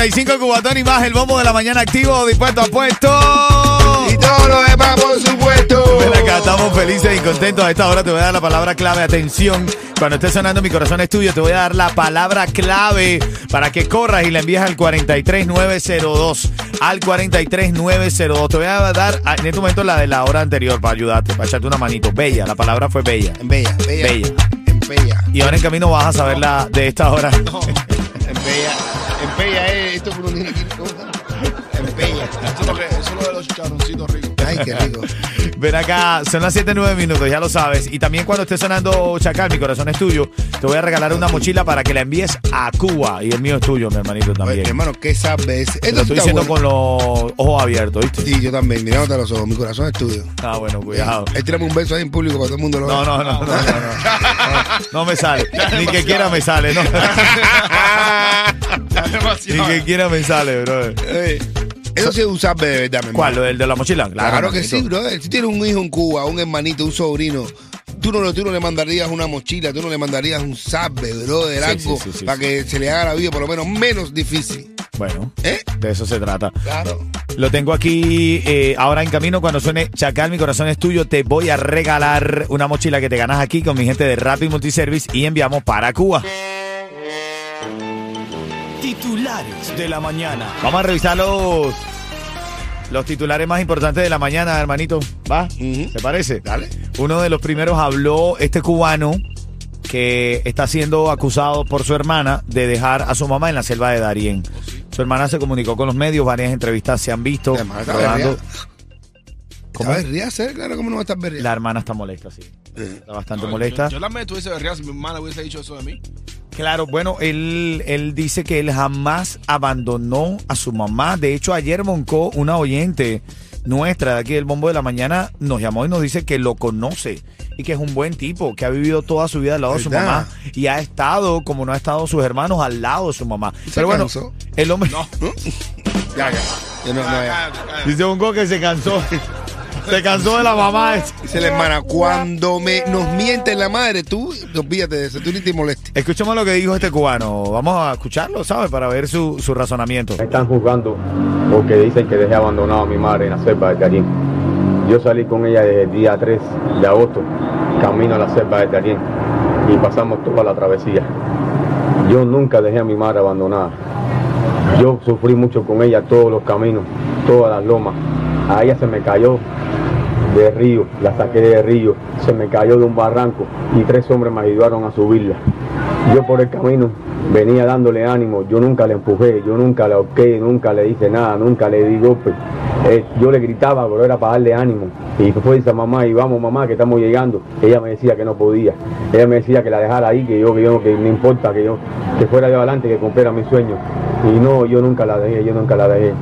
9.35 Cubatón y más el bombo de la mañana activo, dispuesto a puesto. Y todo lo demás, por supuesto. Ven acá, estamos felices y contentos. A esta hora te voy a dar la palabra clave. Atención, cuando esté sonando mi corazón es tuyo, te voy a dar la palabra clave para que corras y la envíes al 43902. Al 43902. Te voy a dar ah, en este momento la de la hora anterior para ayudarte, para echarte una manito. Bella, la palabra fue bella. Bella, bella. Bella. bella. Y ahora en camino vas a saber la de esta hora. No, En bella. Eh. Esto por un día aquí. ¿cómo está? En bella. Eso es lo, que, eso es lo de los chicharroncitos ricos. Ay, qué rico. Ven acá, son las 7, 9 minutos, ya lo sabes. Y también cuando esté sonando Chacal, mi corazón es tuyo, te voy a regalar una mochila para que la envíes a Cuba. Y el mío es tuyo, mi hermanito Oye, también. hermano, ¿qué sabes? Te lo estoy diciendo bueno. con los ojos abiertos, ¿viste? Sí, yo también. Mirándote a los ojos. Mi corazón es tuyo. Ah, bueno, cuidado. Él tirame un beso ahí en público para todo el mundo lo vea. No, no, no, no, no, no. No, no me sale. Ni que quiera me sale, no. Ni que quiera me sale, bro. Eso sí es un sabe de verdad, mi hermano. ¿Cuál? ¿Lo del de la mochila? Claro, que sí, brother. Si tienes un hijo en Cuba, un hermanito, un sobrino, tú no, tú no le mandarías una mochila, tú no le mandarías un sabe, Sí, algo sí, sí, sí, para sí. que se le haga la vida por lo menos menos difícil. Bueno, ¿Eh? de eso se trata. Claro. Lo tengo aquí eh, ahora en camino. Cuando suene Chacal, mi corazón es tuyo. Te voy a regalar una mochila que te ganas aquí con mi gente de Rapid Multiservice y enviamos para Cuba. Titulares de la mañana. Vamos a revisar los, los titulares más importantes de la mañana, hermanito. ¿Va? Ujú. ¿Te parece? Dale. Uno de los primeros habló este cubano que está siendo acusado por su hermana de dejar a su mamá en la selva de Darién. Su hermana se comunicó con los medios, varias entrevistas se han visto. La hermana está rodando. ¿Cómo? ¿Sabes? Ríase, claro, ¿cómo no va a estar? La hermana está molesta, sí. Está bastante No, molesta. Yo, yo la meto ese berreado si mi hermana hubiese dicho eso de mí. Claro, bueno, él, él dice que él jamás abandonó a su mamá. De hecho, ayer Moncó, una oyente nuestra de aquí del Bombo de la Mañana, nos llamó y nos dice que lo conoce y que es un buen tipo, que ha vivido toda su vida al lado de su mamá y ha estado, como no ha estado sus hermanos, al lado de su mamá. Pero bueno, cansó? el hombre... No. Ya, ya. Yo no, ya. Dice Moncó que se cansó. se cansó de la mamá. Dice la hermana, cuando me, nos miente la madre, tú, olvídate de eso, tú ni te molestes. Escuchemos lo que dijo este cubano. Vamos a escucharlo, ¿sabes? Para ver su, su razonamiento. Me están juzgando porque dicen que dejé abandonado a mi madre en la selva de Darién. Yo salí con ella desde el día 3 de agosto, camino a la selva de Darién, y pasamos toda la travesía. Yo nunca dejé a mi madre abandonada. Yo sufrí mucho con ella todos los caminos, todas las lomas. A ella se me cayó de río, la saqué de río, se me cayó de un barranco y tres hombres me ayudaron a subirla. Yo por el camino venía dándole ánimo, yo nunca le empujé, yo nunca la ahorqué, nunca le hice nada, nunca le di golpe. Eh, yo le gritaba, pero era para darle ánimo. Y fue esa mamá, y vamos mamá, que estamos llegando. Ella me decía que no podía. Ella me decía que la dejara ahí, que yo, que yo, que no importa, que yo, que fuera yo adelante, que cumpliera mi sueño. Y no, yo nunca la dejé, yo nunca la dejé.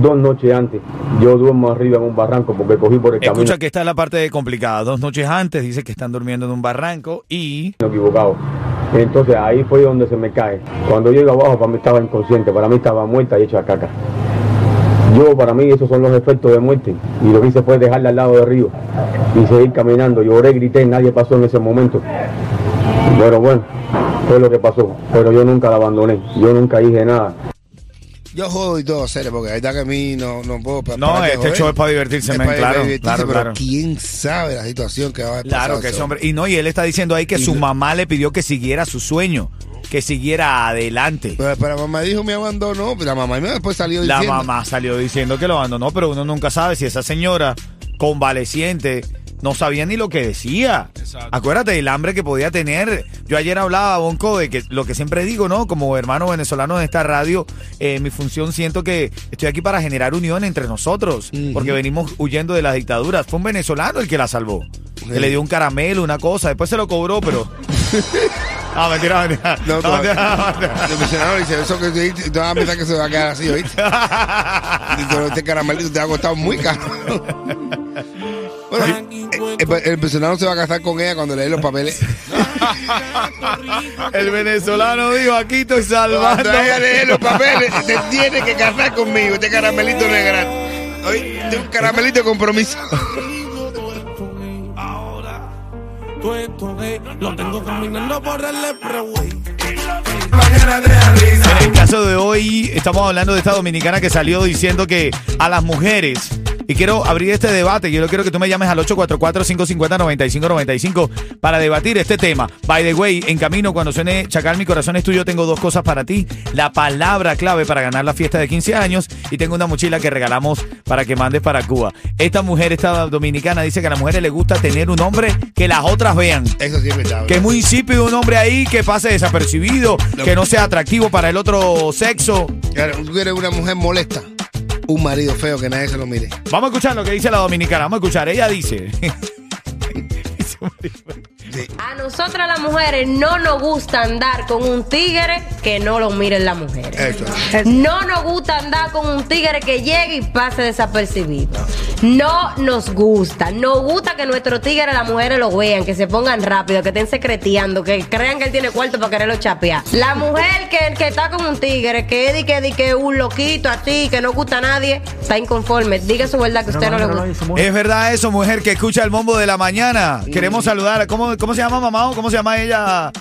Dos noches antes, yo duermo arriba en un barranco porque cogí por el camino. Escucha que esta es la parte complicada. Dos noches antes dice que están durmiendo en un barranco y equivocado. Entonces ahí fue donde se me cae. Cuando llego abajo, para mí estaba inconsciente, para mí estaba muerta y hecha caca. Yo, para mí, esos son los efectos de muerte. Y lo que hice fue dejarla al lado del río y seguir caminando. Lloré, grité, nadie pasó en ese momento. Pero bueno, fue lo que pasó. Pero yo nunca la abandoné. Yo nunca dije nada. Yo jodo y todo, serio, porque ahorita que a mí no, no puedo. pa- No, este joder. show es para divertirse, Es para claro, divertirse, claro, pero claro. quién sabe la situación que va a pasar. Claro que ese hombre. Y no, y él está diciendo ahí que Y su mamá le pidió que siguiera su sueño, que siguiera adelante. Pero, pero la mamá dijo me abandonó, pero la mamá después salió La diciendo. mamá salió diciendo que lo abandonó, pero uno nunca sabe si esa señora convaleciente no sabía ni lo que decía. Exacto. Acuérdate del hambre que podía tener. Yo ayer hablaba, Bonco, de que lo que siempre digo, ¿no? Como hermano venezolano en esta radio, eh, mi función siento que estoy aquí para generar unión entre nosotros, porque venimos huyendo de las dictaduras. Fue un venezolano el que la salvó. Que le dio un caramelo, una cosa, después se lo cobró, pero... No, mentira, mentira. No, No, no, mentira, mentira. El funcionario dice, eso que tú dijiste, te vas a pensar que se va a quedar así, ¿oíste? Dice, este caramelito te ha costado muy caro. Bueno, el, el, el pensionado se va a casar con ella cuando le dé los papeles. El venezolano dijo, aquí estoy Cuando salvando. ella le dé los papeles, te tiene que casar conmigo. Este caramelito no es gratis. Este un caramelito de compromiso. Lo tengo caminando por el. En el caso de hoy, estamos hablando de esta dominicana que salió diciendo que a las mujeres, y quiero abrir este debate, yo quiero que tú me llames al 844-550-9595 para debatir este tema. By the way, en camino, cuando suene Chacal, mi corazón es tuyo, tengo dos cosas para ti. La palabra clave para ganar la fiesta de 15 años y tengo una mochila que regalamos para que mandes para Cuba. Esta mujer, esta dominicana, dice que a las mujeres les gusta tener un hombre que las otras vean. Eso sí es verdad. Que es muy insípido un hombre ahí que pase desapercibido, No. que no sea atractivo para el otro sexo. Claro, tú eres una mujer molesta. Un marido feo que nadie se lo mire. Vamos a escuchar lo que dice la dominicana. Vamos a escuchar. Ella dice. A nosotras las mujeres no nos gusta andar con un tigre que no lo miren las mujeres. Eso. No nos gusta andar con un tigre que llegue y pase desapercibido. No nos gusta. Nos gusta que nuestro tigre las mujeres lo vean, que se pongan rápido, que estén secreteando, que crean que él tiene cuarto para quererlo chapear. La mujer que, que está con un tigre, que es de que, que un loquito así, que no gusta a nadie, está inconforme. Diga su verdad que a usted no le gusta. es verdad eso, mujer que escucha el bombo de la mañana. Queremos saludar. ¿Cómo, cómo se llama mamá? ¿Cómo se llama ella?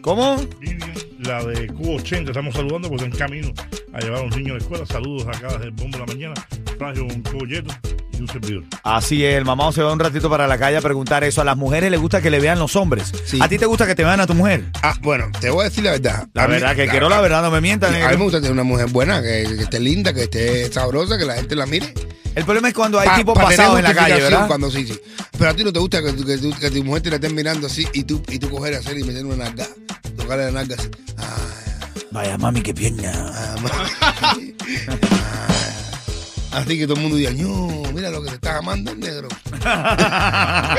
¿Cómo? Vivian, la de Cuba 80, estamos saludando porque en camino a llevar a niños a la escuela. Saludos acá desde el Bombo de la Mañana, Flayo, un colleto y un servidor. Así es, el mamá se va un ratito para la calle a preguntar eso. A las mujeres les gusta que le vean los hombres. Sí. ¿A ti te gusta que te vean a tu mujer? Ah, bueno, te voy a decir la verdad. La A mí- verdad, que quiero la verdad, no me mientan. A mí me gusta tener una mujer buena, que, que esté linda, que esté sabrosa, que la gente la mire. El problema es cuando hay Pa- tipos pa pasados en la calle, ¿verdad? Cuando sí, sí. Pero a ti no te gusta que, tu- que, tu- que tu mujer te la estén mirando así y tú, y tú coger hacer y meter una nalga. Tocarle la nalga así. Ah, Vaya mami, qué pierna. ah, Ah. Así que todo el mundo diga, no, mira lo que te estás amando el negro. Dame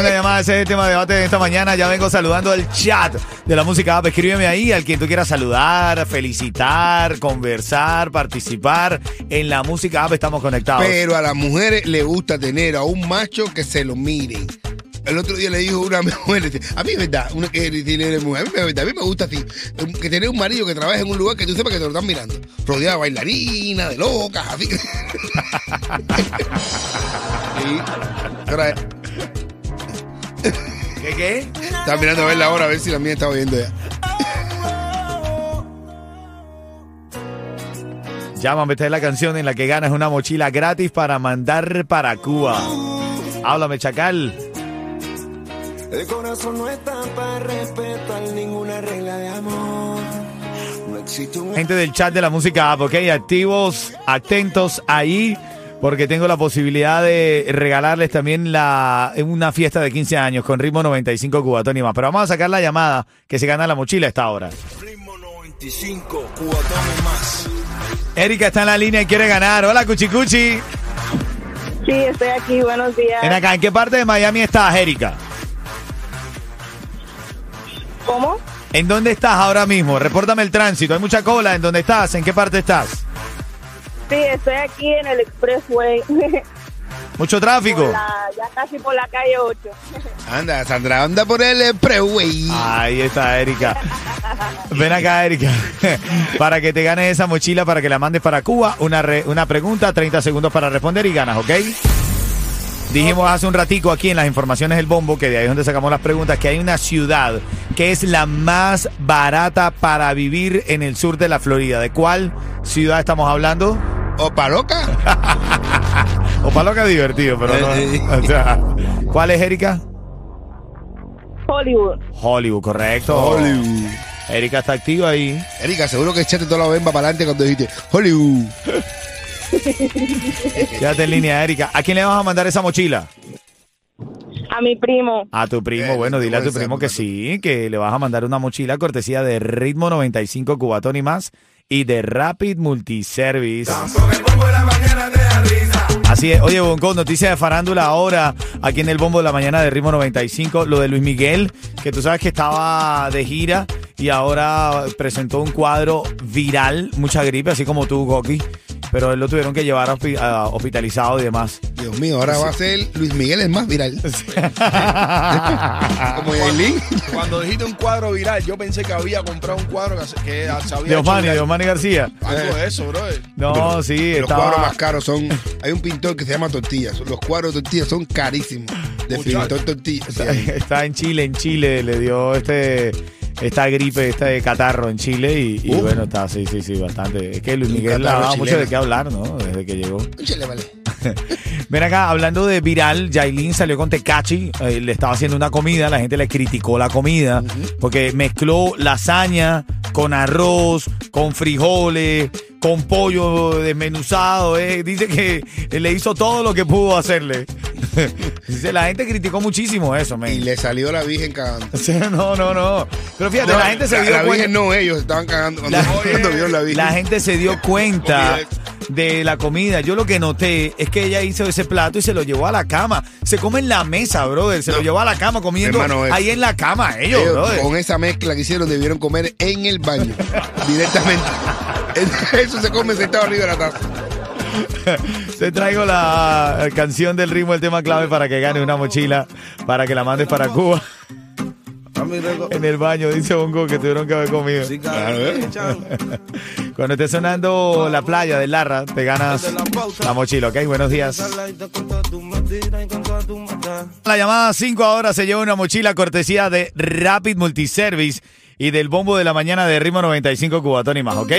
una llamada, ese es el tema de debate de esta mañana. Ya vengo saludando al chat de la música app. Escríbeme ahí al quien tú quieras saludar, felicitar, conversar, participar. En la música app estamos conectados. Pero a las mujeres le gusta tener a un macho que se lo miren. El otro día le dijo una mujer, dice, a mí es verdad, una que tiene mujer, a mí es verdad, a mí me gusta así, que tener un marido que trabaje en un lugar que tú sepas que te lo están mirando, rodeado de bailarinas, de locas, así. Sí. Ahora, ¿Qué qué? Estaba mirando a ver la hora, a ver si la mía estaba oyendo ya. Llámame, esta es la canción en la que ganas una mochila gratis para mandar para Cuba. Háblame, chacal. El corazón no está para respetar ninguna regla de amor. No existe un Gente del chat de la música app, ok, activos, atentos ahí, porque tengo la posibilidad de regalarles también la, una fiesta de 15 años con ritmo 95 cubatón y más. Pero vamos a sacar la llamada que se gana la mochila a esta hora. ritmo 95, cubatón y más. Erika está en la línea y quiere ganar. Hola, Cuchicuchi. Sí, estoy aquí, buenos días. Ven acá, ¿en qué parte de Miami estás, Erika? ¿En dónde estás ahora mismo? Repórtame el tránsito. Hay mucha cola. ¿En dónde estás? ¿En qué parte estás? Sí, estoy aquí en el Expressway. Mucho tráfico. La- ya casi por la calle 8. Anda, Sandra, anda por el freeway. Ahí está Erika. Ven acá, Erika. para que te ganes esa mochila, para que la mandes para Cuba. Una, re- una pregunta, 30 segundos para responder y ganas, ¿ok? Dijimos hace un ratico aquí en las informaciones del bombo, que de ahí es donde sacamos las preguntas, que hay una ciudad que es la más barata para vivir en el sur de la Florida. ¿De cuál ciudad estamos hablando? ¿Opa loca? O para lo que es divertido, pero no. O sea, ¿cuál es, Erika? Hollywood. Hollywood, correcto. Hollywood. Erika está activa ahí. Erika, seguro que echaste toda la bemba para adelante cuando dijiste Hollywood. Quédate en línea, Erika. ¿A quién le vas a mandar esa mochila? A mi primo. A tu primo. Eh, bueno, dile a tu primo que sí, que le vas a mandar una mochila cortesía de Ritmo 95 Cubatón y más y de Rapid Multiservice. Con el bombo de la mañana te da risa. Así es. Oye, Bonco, noticia de farándula ahora aquí en el Bombo de la Mañana de Ritmo 95. Lo de Luis Miguel, que tú sabes que estaba de gira y ahora presentó un cuadro viral, mucha gripe, así como tú, Goki. Pero él lo tuvieron que llevar a- hospitalizado y demás. Dios mío, ahora va a ser Luis Miguel el más viral. Como Yailin. Cuando dijiste un cuadro viral, yo pensé que había comprado un cuadro que, que se había de hecho Osmani, viral. de Osmani García. Algo de eso, bro. No, sí, Los estaba... cuadros más caros son. Hay un pintor que se llama Tortillas. Los cuadros de tortillas son carísimos. De pintor Tortillas. Está en Chile, en Chile le dio este esta gripe, este catarro en Chile y, y Uh. bueno, está, sí, sí, sí, bastante. Es que Luis Miguel dado mucho de qué hablar, ¿no? Desde que llegó. Échale, vale. Ven acá, hablando de viral, Yailin salió con Tecachi, eh, le estaba haciendo una comida, la gente le criticó la comida, porque mezcló lasaña con arroz, con frijoles, con pollo desmenuzado, eh. dice que le hizo todo lo que pudo hacerle. dice, la gente criticó muchísimo eso. Y le salió la Virgen cagando. No, no, no. Pero fíjate, la gente se la, dio la cuenta. Virgen no, ellos estaban cagando cuando, La- cuando vieron la Virgen. La gente se dio cuenta de la comida. Yo lo que noté es que ella hizo ese plato y se lo llevó a la cama. Se come en la mesa, brother. Se lo llevó a la cama comiendo Hermano, es- ahí en la cama ellos, Ellos, brother. con esa mezcla que hicieron debieron comer en el baño directamente. Eso se come sentado arriba de la taza. Te traigo la canción del ritmo, el tema clave para que gane una mochila, para que la mandes para Cuba. En el baño, dice Bongo, que tuvieron que haber comido. Cuando esté sonando la playa de Larra, te ganas la mochila, ¿ok? Buenos días. La llamada 5 ahora se lleva una mochila cortesía de Rapid Multiservice y del bombo de la mañana de Ritmo 95 Cubatón y más, ¿ok?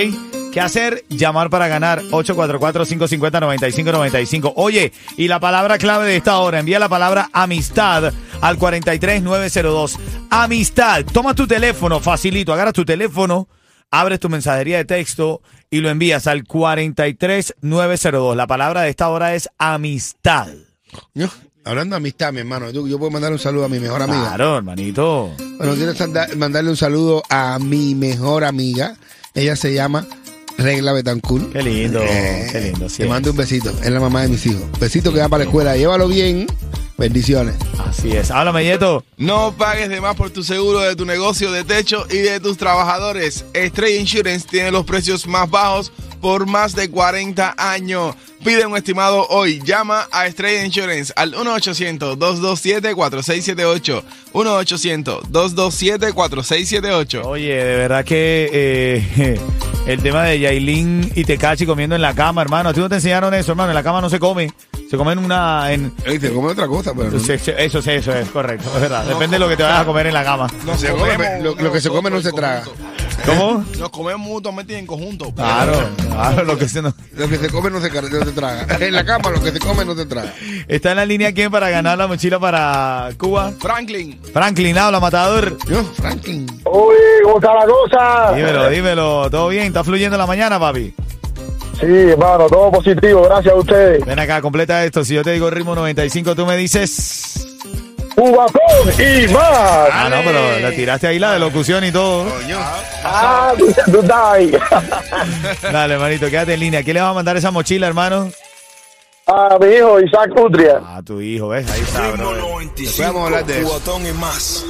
¿Qué hacer? Llamar para ganar 844-550-9595. Oye, y la palabra clave de esta hora, envía la palabra amistad al 43902. Amistad. Toma tu teléfono, facilito, agarras tu teléfono, abres tu mensajería de texto y lo envías al 43902. La palabra de esta hora es amistad. Yo, hablando de amistad, mi hermano, yo, yo puedo mandar un saludo a mi mejor amiga. Claro, hermanito. Bueno, quiero mandarle un saludo a mi mejor amiga. Ella se llama Regla Betancourt. Qué lindo, Eh, qué lindo. sí Te mando un besito. Es la mamá de mis hijos. Besito que va para la escuela. Llévalo bien. Bendiciones. Así es. Háblame, Yeto. No pagues de más por tu seguro de tu negocio de techo y de tus trabajadores. Estrella Insurance tiene los precios más bajos por más de 40 años. Pide un estimado hoy. Llama a Estrella Insurance al 1-800-227-4678. 1-800-227-4678. Oye, de verdad que eh, el tema de Yailin y Tecachi comiendo en la cama, hermano. ¿A ti no te enseñaron eso, hermano? En la cama no se come. Se come en una... En, Ey, te come otra cosa, pero no. Eso sí, eso es correcto, es verdad. Depende de lo que te vayas a comer en la cama. Nos Se come, lo- lo que se come no se traga. ¿Cómo? Nos comemos mutuamente y en conjunto. Claro, claro, lo que se nos... Lo que se come no se, no se traga. En la cama lo que se come no se traga. Está en la línea quién para ganar la mochila para Cuba. Franklin. Franklin, habla, matador. Yo, Franklin. Uy, ¿cómo está la cosa? Dímelo, dímelo. ¿Todo bien? ¿Está fluyendo la mañana, papi? Sí, hermano, todo positivo, gracias a ustedes. Ven acá, completa esto. Si yo te digo ritmo 95, tú me dices... Cubacón y más. Ah, no, pero le tiraste ahí la de locución y todo. Ah, tú, tú estás ahí. Dale, hermanito, quédate en línea. ¿Quién le va a mandar esa mochila, hermano? A mi hijo Isaac Utria. A tu hijo, ¿ves? Ahí está, bro. Vamos a hablar de eso. Y más.